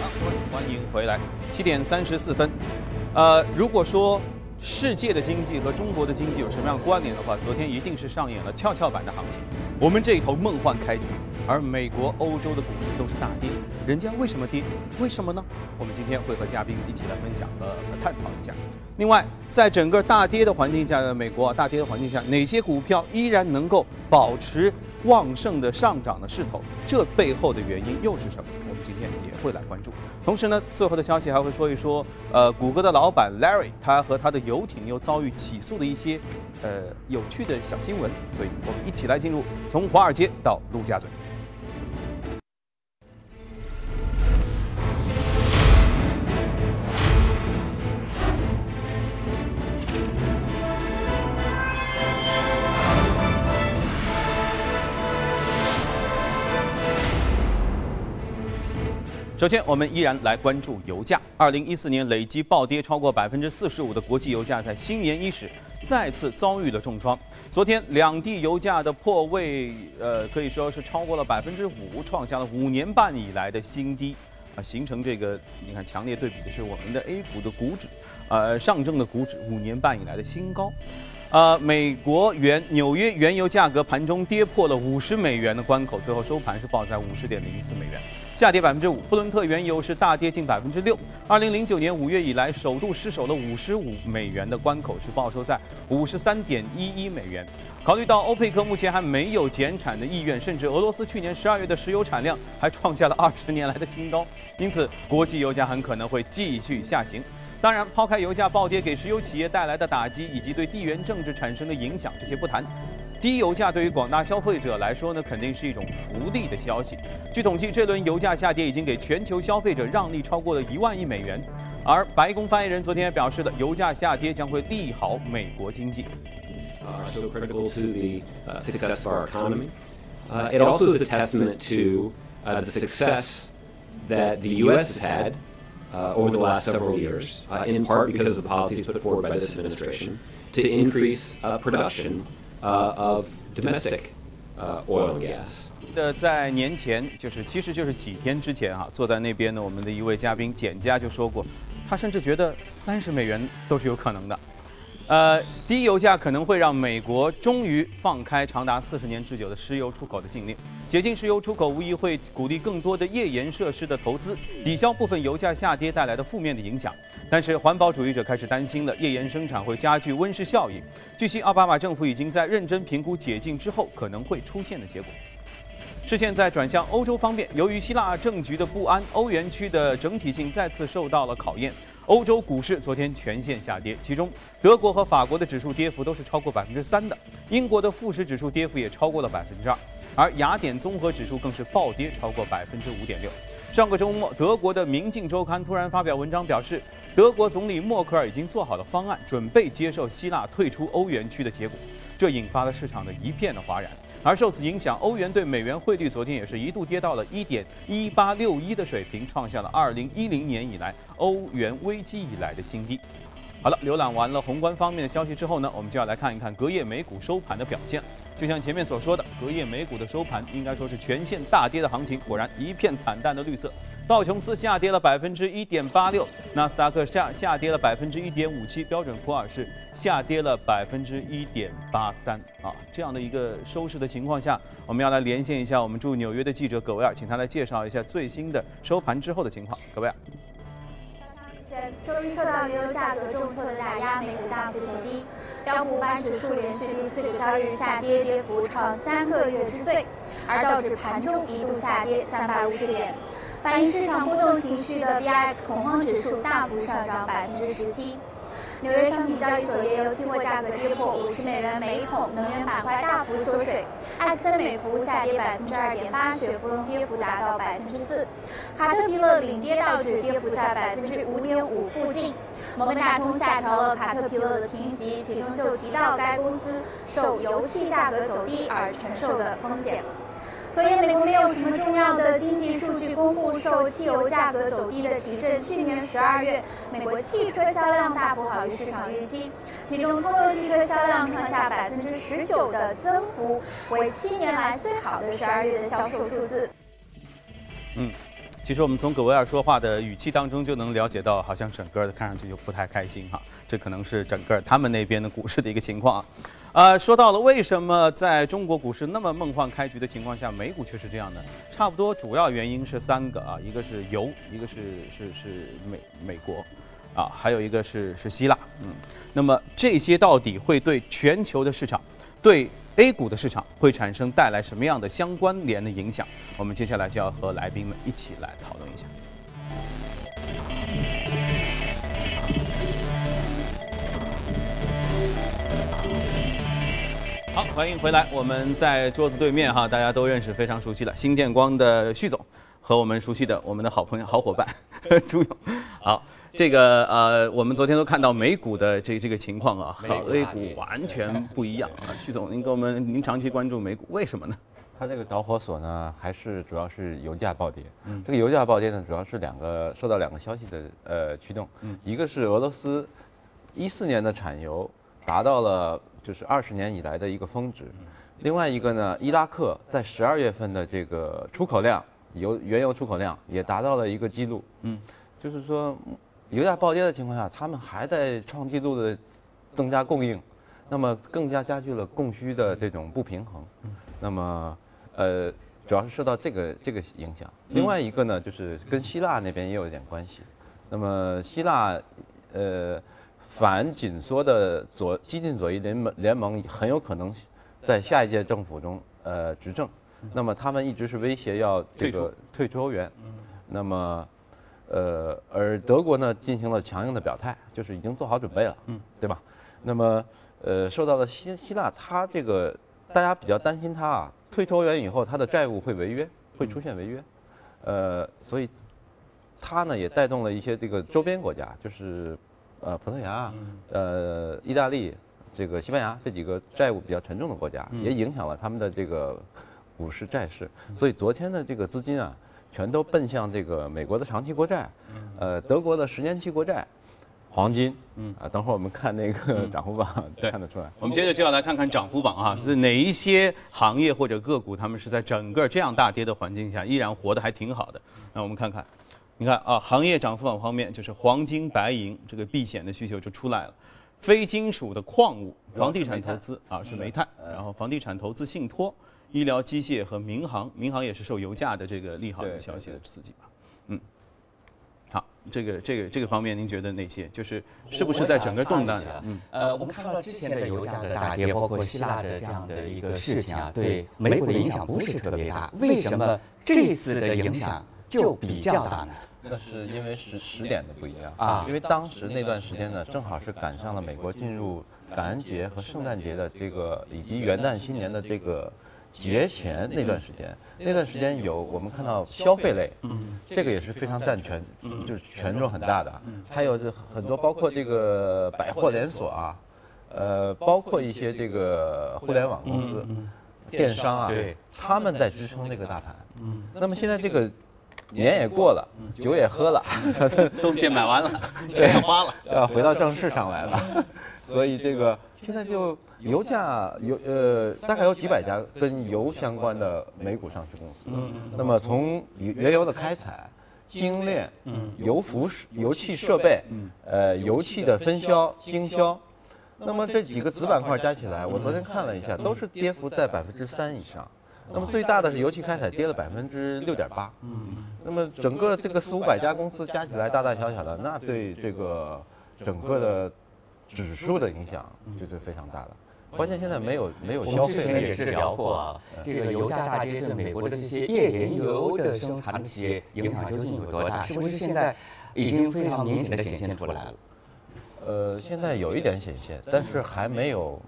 好，欢迎回来，七点三十四分。呃，如果说世界的经济和中国的经济有什么样的关联的话，昨天一定是上演了跷跷板的行情。我们这一头梦幻开局，而美国、欧洲的股市都是大跌，人家为什么跌？为什么呢？我们今天会和嘉宾一起来分享和探讨一下。另外，在整个大跌的环境下美国啊，大跌的环境下，哪些股票依然能够保持旺盛的上涨的势头？这背后的原因又是什么？今天也会来关注。同时呢，最后的消息还会说一说，呃，谷歌的老板 Larry 他和他的游艇又遭遇起诉的一些呃有趣的小新闻。所以我们一起来进入从华尔街到陆家嘴。首先，我们依然来关注油价。二零一四年累计暴跌超过百分之四十五的国际油价，在新年伊始再次遭遇了重创。昨天，两地油价的破位，呃，可以说是超过了百分之五，创下了五年半以来的新低，啊，形成这个你看强烈对比的是我们的 A 股的股指，呃，上证的股指五年半以来的新高。呃，美国原纽约原油价格盘中跌破了五十美元的关口，最后收盘是报在五十点零四美元，下跌百分之五。布伦特原油是大跌近百分之六，二零零九年五月以来首度失守了五十五美元的关口，是报收在五十三点一一美元。考虑到欧佩克目前还没有减产的意愿，甚至俄罗斯去年十二月的石油产量还创下了二十年来的新高，因此国际油价很可能会继续下行。当然，抛开油价暴跌给石油企业带来的打击，以及对地缘政治产生的影响，这些不谈，低油价对于广大消费者来说呢，肯定是一种福利的消息。据统计，这轮油价下跌已经给全球消费者让利超过了一万亿美元。而白宫发言人昨天也表示了，油价下跌将会利好美国经济。so critical to the success of our economy. Uh, it also is a testament to uh, the success that the U.S. has had uh, over the last several years, uh, in part because of the policies put forward by this administration to increase uh, production uh, of domestic uh, oil and gas. 的在年前，就是其实就是几天之前啊，坐在那边的我们的一位嘉宾简家就说过，他甚至觉得三十美元都是有可能的。 呃，低油价可能会让美国终于放开长达四十年之久的石油出口的禁令，解禁石油出口无疑会鼓励更多的页岩设施的投资，抵消部分油价下跌带来的负面的影响。但是环保主义者开始担心了，页岩生产会加剧温室效应。据悉，奥巴马政府已经在认真评估解禁之后可能会出现的结果。视线在转向欧洲方面，由于希腊政局的不安，欧元区的整体性再次受到了考验。欧洲股市昨天全线下跌，其中德国和法国的指数跌幅都是超过百分之三的，英国的富时指数跌幅也超过了百分之二，而雅典综合指数更是暴跌超过百分之五点六。上个周末，德国的《明镜周刊》突然发表文章表示，德国总理默克尔已经做好了方案，准备接受希腊退出欧元区的结果，这引发了市场的一片的哗然。而受此影响，欧元对美元汇率昨天也是一度跌到了一点一八六一的水平，创下了二零一零年以来欧元危机以来的新低。好了，浏览完了宏观方面的消息之后呢，我们就要来看一看隔夜美股收盘的表现。就像前面所说的，隔夜美股的收盘应该说是全线大跌的行情，果然一片惨淡的绿色。道琼斯下跌了百分之一点八六，纳斯达克下下跌了百分之一点五七，标准普尔是下跌了百分之一点八三啊。这样的一个收市的情况下，我们要来连线一下我们驻纽约的记者葛维尔，请他来介绍一下最新的收盘之后的情况。葛维尔。周一受到原油价格重挫的打压，美股大幅走低，标普五百指数连续第四个交易日下跌，跌幅创三个月之最，而道指盘中一度下跌三百五十点。反映市场波动情绪的 VIX 恐慌指数大幅上涨百分之十七。纽约商品交易所原油期货价格跌破五十美元每桶，能源板块大幅缩水，埃克森美孚下跌百分之二点八，雪佛龙跌幅达到百分之四，卡特彼勒领跌道指跌幅在百分之五点五附近。摩根大通下调了卡特彼勒的评级，其中就提到该公司受油气价格走低而承受的风险。隔夜，美国没有什么重要的经济数据公布，受汽油价格走低的提振。去年十二月，美国汽车销量大幅好于市场预期，其中通用汽车销量创下百分之十九的增幅，为七年来最好的十二月的销售数字。嗯。其实我们从葛维尔说话的语气当中就能了解到，好像整个的看上去就不太开心哈。这可能是整个他们那边的股市的一个情况啊。呃，说到了为什么在中国股市那么梦幻开局的情况下，美股却是这样的？差不多主要原因是三个啊，一个是油，一个是是是美美国，啊，还有一个是是希腊。嗯，那么这些到底会对全球的市场，对 A 股的市场会产生带来什么样的相关联的影响？我们接下来就要和来宾们一起来讨论一下。好，欢迎回来。我们在桌子对面哈，大家都认识，非常熟悉的。新电光的旭总和我们熟悉的我们的好朋友、好伙伴 朱勇。好，这个呃，我们昨天都看到美股的这这个情况啊，和 A 股完全不一样啊。徐总，您给我们，您长期关注美股，为什么呢？它这个导火索呢，还是主要是油价暴跌。嗯，这个油价暴跌呢，主要是两个受到两个消息的呃驱动。嗯，一个是俄罗斯一四年的产油达到了就是二十年以来的一个峰值，另外一个呢，伊拉克在十二月份的这个出口量油原油出口量也达到了一个记录。嗯，就是说油价暴跌的情况下，他们还在创纪录的增加供应，那么更加加剧了供需的这种不平衡。那么呃，主要是受到这个这个影响。另外一个呢，就是跟希腊那边也有一点关系。那么希腊，呃，反紧缩的左激进左翼联盟联盟很有可能在下一届政府中呃执政。那么他们一直是威胁要这个退出欧元。那么，呃，而德国呢进行了强硬的表态，就是已经做好准备了，嗯，对吧？那么，呃，受到了希希腊，它这个大家比较担心它啊。退出欧元以后，它的债务会违约，会出现违约，呃，所以它呢也带动了一些这个周边国家，就是呃葡萄牙、呃意大利、这个西班牙这几个债务比较沉重的国家，也影响了他们的这个股市债市。所以昨天的这个资金啊，全都奔向这个美国的长期国债，呃德国的十年期国债。黄金，嗯。啊，等会儿我们看那个 涨幅榜，看得出来。我们接着就要来看看涨幅榜啊，是哪一些行业或者个股，他们是在整个这样大跌的环境下，依然活得还挺好的。那我们看看，你看啊，行业涨幅榜方面，就是黄金、白银这个避险的需求就出来了，非金属的矿物、房地产投资啊是煤炭，然后房地产投资信托、医疗机械和民航，民航也是受油价的这个利好的消息的刺激吧，嗯。好，这个这个这个方面，您觉得哪些？就是是不是在整个动荡？嗯，呃，我们看到之前的油价的大跌，包括希腊的这样的一个事情啊，对美股的影响不是特别大。为什么这次的影响就比较大呢？那是因为时时点的不一样啊，因为当时那段时间呢，正好是赶上了美国进入感恩节和圣诞节的这个，以及元旦新年的这个。节前那段时间，那段时间有我们看到消费类，嗯，这个也是非常占权，就是权重很大的，还有这很多包括这个百货连锁啊，呃，包括一些这个互联网公司、电商啊，对，他们在支撑这个大盘。嗯，那么现在这个年也过了，酒也喝了，东西买完了，钱也花了，要回到正事上来了，所以这个现在就。油价有呃，大概有几百家跟油相关的美股上市公司。嗯那么从原油的开采、精炼、嗯，油服、油气设备、嗯，呃，油气的分销、经销，那么这几个子板块加起来，我昨天看了一下，都是跌幅在百分之三以上。那么最大的是油气开采，跌了百分之六点八。嗯。那么整个这个四五百家公司加起来，大大小小的，那对这个整个的指数的影响，就是非常大的。关键现在没有没有消费。之前也是聊过啊，这个油价大跌对美国的这些页岩油的生产企业影响究竟有多大？是不是现在已经非常明显的显现出来了？呃，现在有一点显现，但是还没有，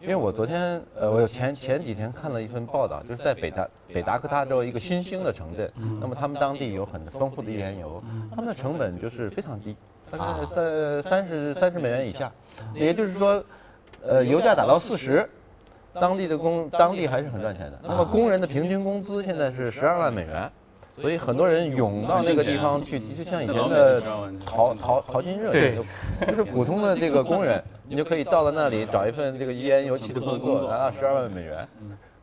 因为我昨天呃，我前前几天看了一份报道，就是在北达北达科他州一个新兴的城镇，那么他们当地有很丰富的页岩油，他们的成本就是非常低，大概在三十三十美元以下，也就是说。呃，油价打到四十，当地的工当地还是很赚钱的。那么工人的平均工资现在是十二万美元，所以很多人涌到那个地方去，就像以前的淘淘淘金热，对，就是普通的这个工人，你就可以到了那里找一份这个页岩油气的工作，拿到十二万美元。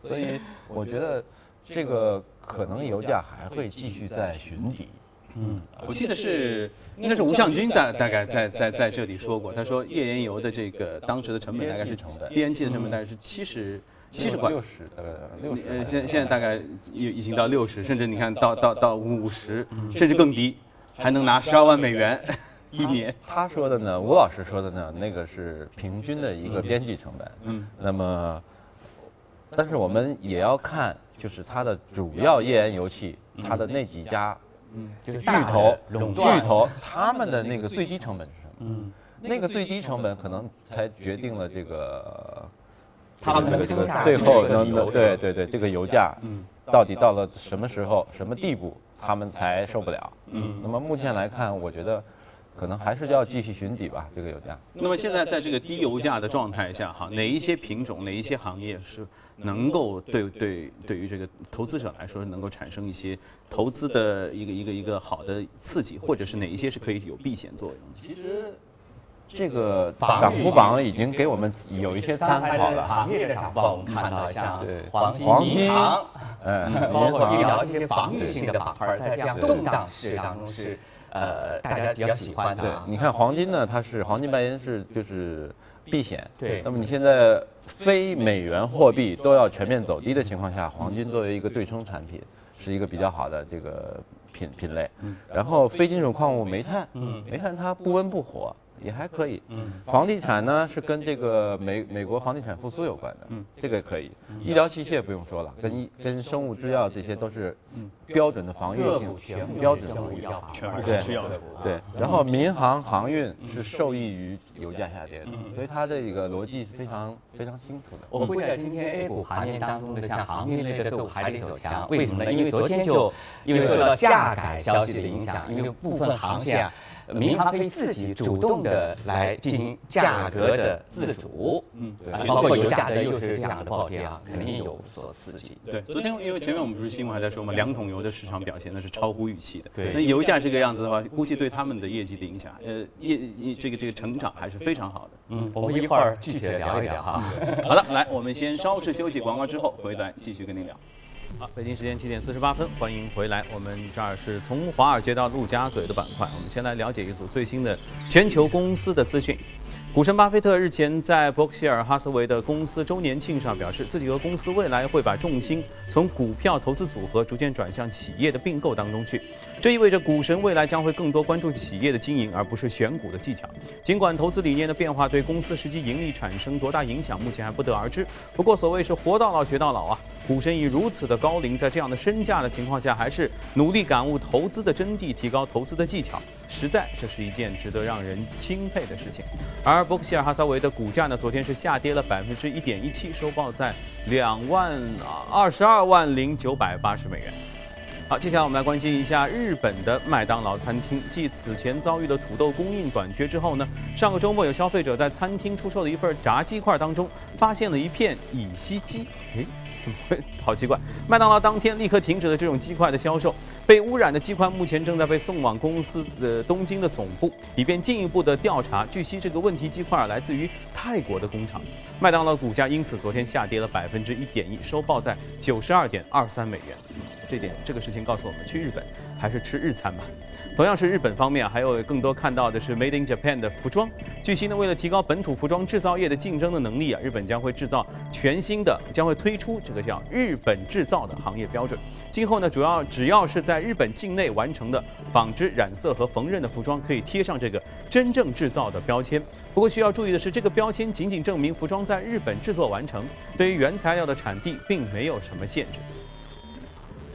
所以我觉得这个可能油价还会继续在寻底。嗯，我记得是应该是吴向军大大概在在在这里说过，他说页岩油的这个当时的成本大概是成本页岩气的成本大概是七十七十块，六十大概六十。呃，现现在大概已已经到六十，甚至你看到到到五十，甚至更低，还能拿十二万美元 一年。他说的呢，吴老师说的呢，那个是平均的一个边际成本。嗯，那么，但是我们也要看，就是它的主要页岩油气，它的那几家就是巨头垄断巨头，他们的那个最低成本是什么？嗯，那个最低成本可能才决定了这个他们这个这个能撑下最后能能对对对这个油价，嗯，到底到了什么时候、什么地步，他们才受不了？嗯，那么目前来看，我觉得可能还是要继续寻底吧，这个油价。那么现在在这个低油价的状态下，哈，哪一些品种、哪一些行业是能够对对对于这个投资者来说能够产生一些投资的一个一个一个好的刺激，或者是哪一些是可以有避险作用的？其实这个涨幅榜已经给我们有一些参考了哈。行业的涨幅，我们看到像黄金、黄金银行，嗯，包括医疗这些防御性的板块，在这样动荡市当中是呃大家比较喜欢的对啊，。你看黄金呢，它是黄金白银是就是避险。对那么你现在非美元货币都要全面走低的情况下，黄金作为一个对冲产品，是一个比较好的这个品品类。然后非金属矿物煤炭，煤炭它不温不火。也还可以，房地产呢是跟这个美美国房地产复苏有关的，这个可以。医疗器械不用说了，跟医跟生物制药这些都是标准的防御性全部全部对是吃药的。对，然后民航航运是受益于油价下跌的，所以它这个逻辑是非常非常清楚的。我估计在今天 A 股行业当中的像航运类的个股还得走强，为什么呢？因为昨天就因为受到价改消息的影响，因为部分航线啊。民航可以自己主动的来进行价格的自主，嗯，对包括油价的又是这样的暴跌啊，肯定有所刺激。对，昨天因为前面我们不是新闻还在说嘛，两桶油的市场表现那是超乎预期的。对那油价这个样子的话，估计对他们的业绩的影响，呃，业业这个这个成长还是非常好的。嗯，我们一会儿具体的聊一聊哈。好的，来，我们先稍事休息，广告之后回来继续跟您聊。好，北京时间七点四十八分，欢迎回来。我们这儿是从华尔街到陆家嘴的板块，我们先来了解一组最新的全球公司的资讯。股神巴菲特日前在伯克希尔哈斯韦的公司周年庆上表示，自己和公司未来会把重心从股票投资组合逐渐转向企业的并购当中去。这意味着股神未来将会更多关注企业的经营，而不是选股的技巧。尽管投资理念的变化对公司实际盈利产生多大影响，目前还不得而知。不过，所谓是活到老学到老啊，股神以如此的高龄，在这样的身价的情况下，还是努力感悟投资的真谛，提高投资的技巧，实在这是一件值得让人钦佩的事情。而伯克希尔哈撒韦的股价呢，昨天是下跌了百分之一点一七，收报在两万二十二万零九百八十美元。好，接下来我们来关心一下日本的麦当劳餐厅。继此前遭遇的土豆供应短缺之后呢，上个周末有消费者在餐厅出售的一份炸鸡块当中发现了一片乙烯基。诶，好奇怪！麦当劳当天立刻停止了这种鸡块的销售。被污染的鸡块目前正在被送往公司的东京的总部，以便进一步的调查。据悉，这个问题鸡块来自于泰国的工厂。麦当劳股价因此昨天下跌了百分之一点一，收报在九十二点二三美元。这点这个事情告诉我们，去日本还是吃日餐吧。同样是日本方面，还有更多看到的是 Made in Japan 的服装。据悉呢，为了提高本土服装制造业的竞争的能力啊，日本将会制造全新的，将会推出这个叫“日本制造”的行业标准。今后呢，主要只要是在日本境内完成的纺织、染色和缝纫的服装，可以贴上这个“真正制造”的标签。不过需要注意的是，这个标签仅仅证明服装在日本制作完成，对于原材料的产地并没有什么限制。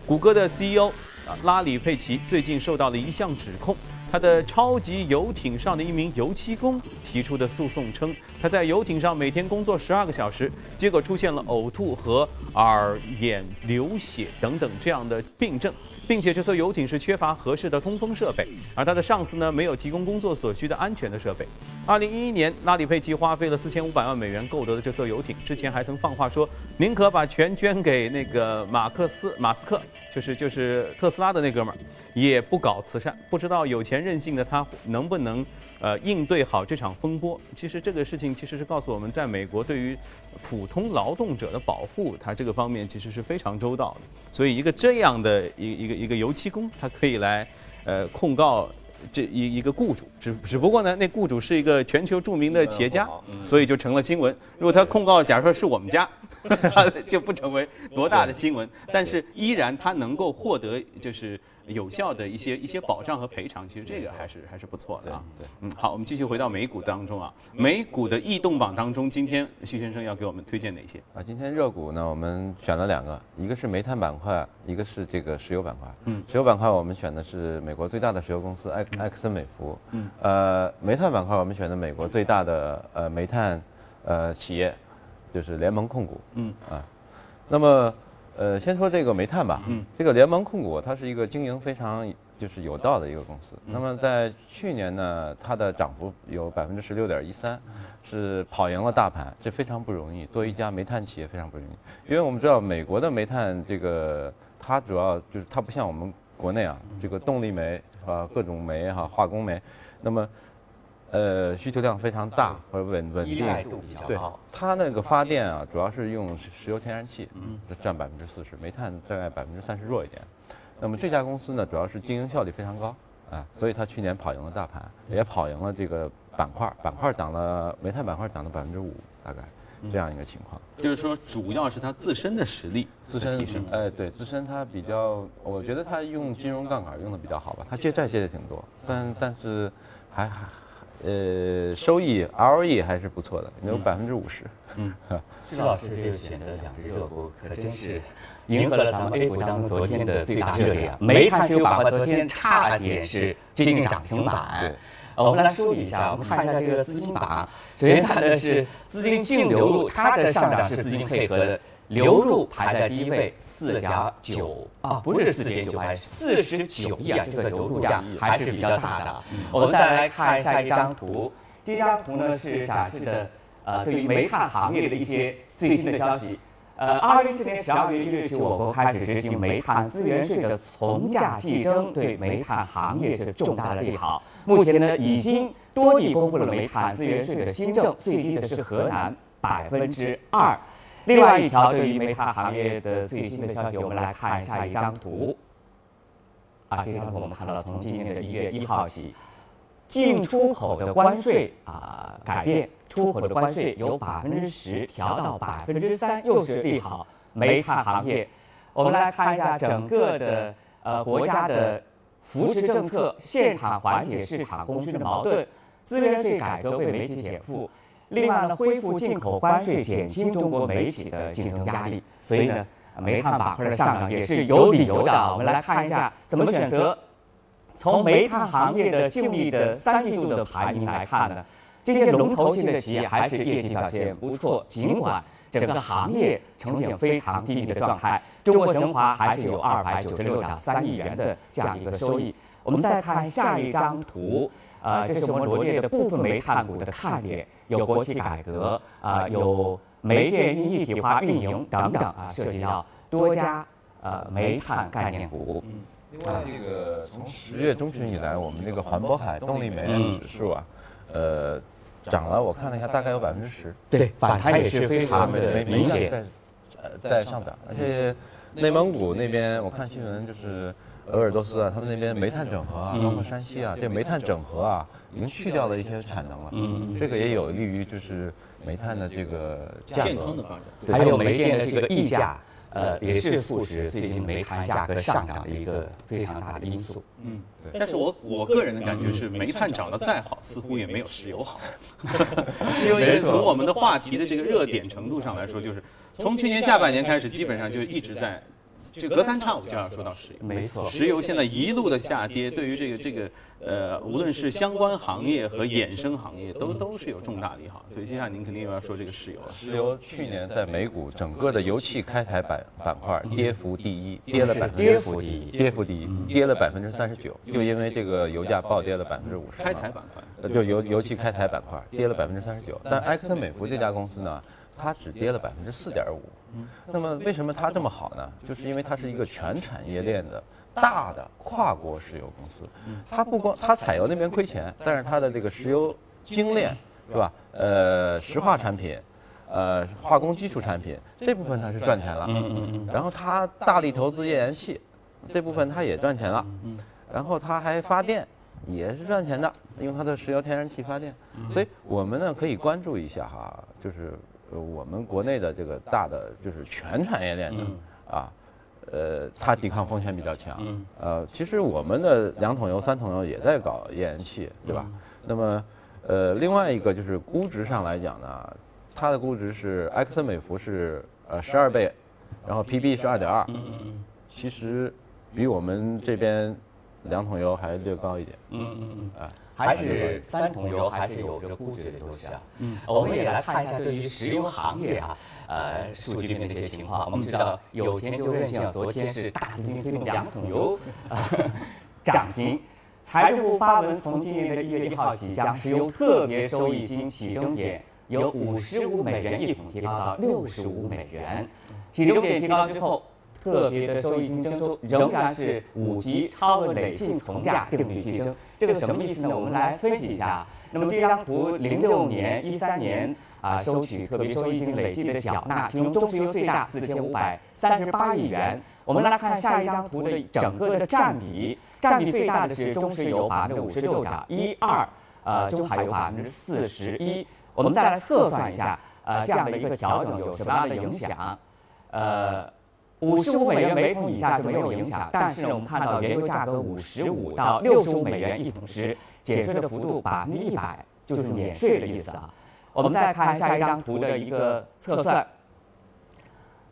谷歌的 CEO 啊拉里·佩奇最近受到了一项指控，他的超级游艇上的一名油漆工提出的诉讼称，他在游艇上每天工作十二个小时，结果出现了呕吐和耳眼流血等等这样的病症，并且这艘游艇是缺乏合适的通风设备，而他的上司呢没有提供工作所需的安全的设备。二零一一年，拉里·佩奇花费了四千五百万美元购得的这艘游艇，之前还曾放话说，宁可把钱捐给那个马克思马斯克，就是就是特斯拉的那哥们儿，也不搞慈善。不知道有钱任性的他能不能呃应对好这场风波？其实这个事情其实是告诉我们，在美国对于普通劳动者的保护，它这个方面其实是非常周到的。所以一个这样的一一个一个油漆工，他可以来。呃控告这一一个雇主，只只不过呢，那雇主是一个全球著名的企业家，所以就成了新闻。如果他控告，假如说是我们家，就不成为多大的新闻，但是依然他能够获得就是有效的一些一些保障和赔偿，其实这个还是还是不错的啊。对，嗯，好，我们继续回到美股当中啊，美股的异动榜当中，今天徐先生要给我们推荐哪些？啊，今天热股呢，我们选了两个，一个是煤炭板块，一个是这个石油板块。嗯石油板块我们选的是美国最大的石油公司埃埃克森美孚。嗯，呃，煤炭板块我们选的美国最大的呃煤炭呃企业，就是联盟控股。嗯啊，那么呃，先说这个煤炭吧。嗯，这个联盟控股它是一个经营非常就是有道的一个公司。嗯那么在去年呢，它的涨幅有百分之十六点一三，是跑赢了大盘，这非常不容易。作为一家煤炭企业非常不容易，因为我们知道美国的煤炭这个它主要就是它不像我们国内啊，这个动力煤啊各种煤哈、化工煤，那么呃需求量非常大和稳稳定。度比较对。，它那个发电啊，主要是用石石油天然气，嗯，占百分之四十，煤炭大概百分之三十弱一点。那么这家公司呢，主要是经营效率非常高，啊，所以它去年跑赢了大盘，也跑赢了这个板块，板块涨了，煤炭板块涨了百分之五，大概这样一个情况。就是说，主要是它自身的实力自身的提升。哎，对，自身它比较，我觉得它用金融杠杆用的比较好吧，它借债借的挺多，但但是还还呃收益 ROE 还是不错的，有百分之五十。嗯 施老师这个选择两只热股可真是迎合了咱们 A 股当中昨天的最大热点啊！煤炭石油板块昨天差点是接近涨停板。对呃，我们来梳理一下，我们看一下这个资金榜。首先看的是资金净流入，它的上涨是资金配合的，流入排在第一位，四点九啊，不是四点九八，四十九亿啊，这个流入量还是比较大的。我们再来看下一张图，这张图呢是展示的呃对于煤炭行业的一些最新的消息。呃，二零一四年十二月一日起，我国开始执行煤炭资源税的从价计征，对煤炭行业是重大的利好。目前呢，已经多地公布了煤炭资源税的新政，最低的是河南百分之二。另外一条对于煤炭行业的最新的消息，我们来看一下一张图。啊，这张图我们看到了，从今年的一月一号起，进出口的关税啊改变，出口的关税由百分之十调到百分之三，又是利好煤炭行业。我们来看一下整个的呃国家的扶持政策，现场缓解市场供需的矛盾，资源税改革为煤企减负。另外呢，恢复进口关税，减轻中国煤企的竞争压力。所以呢，煤炭板块的上涨也是有理由的。我们来看一下怎么选择。从煤炭行业的净利的三季度的排名来看呢，这些龙头性的企业还是业绩表现不错，尽管整个行业呈现非常低迷的状态，中国神华还是有二百九十六点三亿元的这样一个收益。我们再看下一张图，呃，这是我们罗列的部分煤炭股的看点，有国企改革，啊、有煤电运一体化运营等等啊，涉及到多家呃煤炭概念股。另外，这个从十月中旬以来，我们这个环渤海动力煤嗯指数啊，呃，涨了，我看了一下，大概有百分之十。对，反弹也是非常的明显。在呃在上涨，而且内蒙古那边我看新闻就是鄂尔多斯啊，他们那边煤炭整合啊，包括山西啊，这煤炭整合啊，已经去掉了一些产能了。嗯这个也有利于就是煤炭的这个价格健康的发展。还有煤电的这个溢价，呃，也是促使最近煤炭价格上涨的一个非常大的因素。嗯，但是我我个人的感觉是，煤炭涨得再好，似乎也没有石油好。石油也是从我们的话题的这个热点程度上来说，就是从去年下半年开始，基本上就一直在，就隔三差五就要说到石油。没错，石油现在一路的下跌，对于这个这个呃，无论是相关行业和衍生行业，都都是有重大利好。所以接下来您肯定又要说这个石油了。石油去年在美股整个的油气开采板板块跌幅第一，跌了百分之跌幅第一跌幅第一，跌了百分之三十九，就因为这个油价暴跌了百分之五十。开采板块，呃，就油油气开采板块跌了百分之三十九，但埃克森美孚这家公司呢，它只跌了百分之四点五。那么为什么它这么好呢？就是因为它是一个全产业链的大的跨国石油公司，它不光它采油那边亏钱，但是它的这个石油精炼是吧？呃，石化产品。呃，化工基础产品这部分它是赚钱了，嗯嗯嗯然后它大力投资页岩气，这部分它也赚钱了，嗯然后它还发电，也是赚钱的，用它的石油天然气发电。所以我们呢可以关注一下哈，就是呃我们国内的这个大的就是全产业链的啊。呃，它抵抗风险比较强。呃，其实我们的两桶油、三桶油也在搞页岩气，对吧？那么，呃，另外一个就是估值上来讲呢，它的估值是埃克森美孚是呃十二倍，然后 PB 是二点二，其实比我们这边两桶油还略高一点。嗯嗯嗯，啊。还是三桶油还是有着估值的优势啊。嗯，我们也来看一下对于石油行业啊，呃，数据面的一些情况。我们知道有钱就任性，昨天是大资金推动两桶油 涨停。财政部发文，从今年的一月一号起，将石油特别收益金起征点由五十五美元一桶提高到六十五美元。起征点提高之后。特别的收益金征收仍然是五级超额累进从价定率计征，这个什么意思呢？我们来分析一下。那么这张图，零六年、一三年啊，收取特别收益金累计的缴纳，其中中石油最大，四千五百三十八亿元。我们来看下一张图的整个的占比，占比最大的是中石油百分之五十六点一二，呃，中海油百分之四十一。我们再来测算一下，呃，这样的一个调整有什么样的影响？呃。五十五美元每桶以下就没有影响，但是呢，我们看到原油价格五十五到六十五美元一桶时，减税的幅度百分之一百，就是免税的意思啊。我们再看下一张图的一个测算，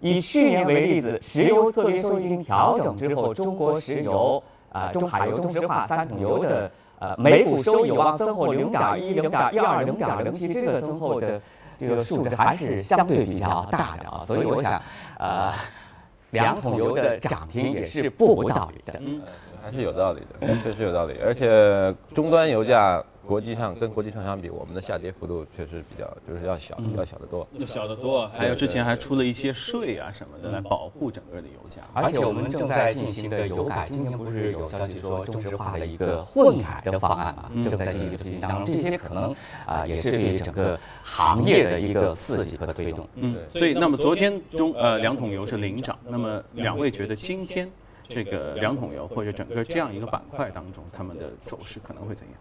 以去年为例子，石油特别收益金调整之后，中国石油、啊中海油、中石化三桶油的呃每股收益有望增厚零点一、零点一二、零点零七，这个增厚的这个数值还是相对比较大的啊。所以我想，呃。两桶油的涨停也是不无道理的，嗯，还是有道理的，确实有道理。而且终端油价国际上跟国际上相比，我们的下跌幅度确实比较就是要小，要小得多，要小得多。还有之前还出了一些税啊什么的来保护整个的油价。而且我们正在进行的油改，今年不是有消息说中石化的一个混改的方案嘛？正在进行推进当中，这些可能啊也是对整个行业的一个刺激和推动。嗯，所以那么昨天中呃两桶油是领涨，那么两位觉得今天这个两桶油或者整个这样一个板块当中，他们的走势可能会怎样？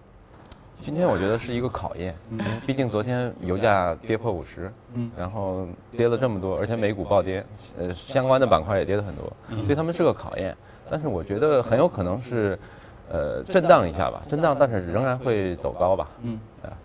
今天我觉得是一个考验，毕竟昨天油价跌破五十，然后跌了这么多，而且美股暴跌，呃，相关的板块也跌了很多，对他们是个考验。但是我觉得很有可能是，呃，震荡一下吧，震荡，但是仍然会走高吧。嗯，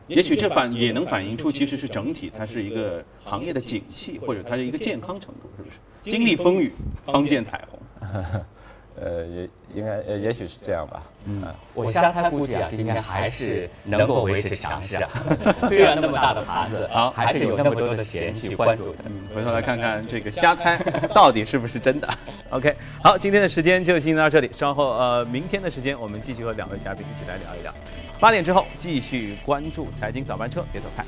也许这反也能反映出其实是整体它是一个行业的景气，或者它的一个健康程度，是不是？经历风雨方见彩虹。呃，也应该，呃，也许是这样吧。嗯，我瞎猜估计啊，今天还是能够维持强势啊。虽然那么大的盘子啊，还是有那么多的钱去关注的。嗯，回头来看看这个瞎猜 到底是不是真的。OK，好，今天的时间就进行到这里。稍后呃，明天的时间我们继续和两位嘉宾一起来聊一聊。八点之后继续关注财经早班车，别走开。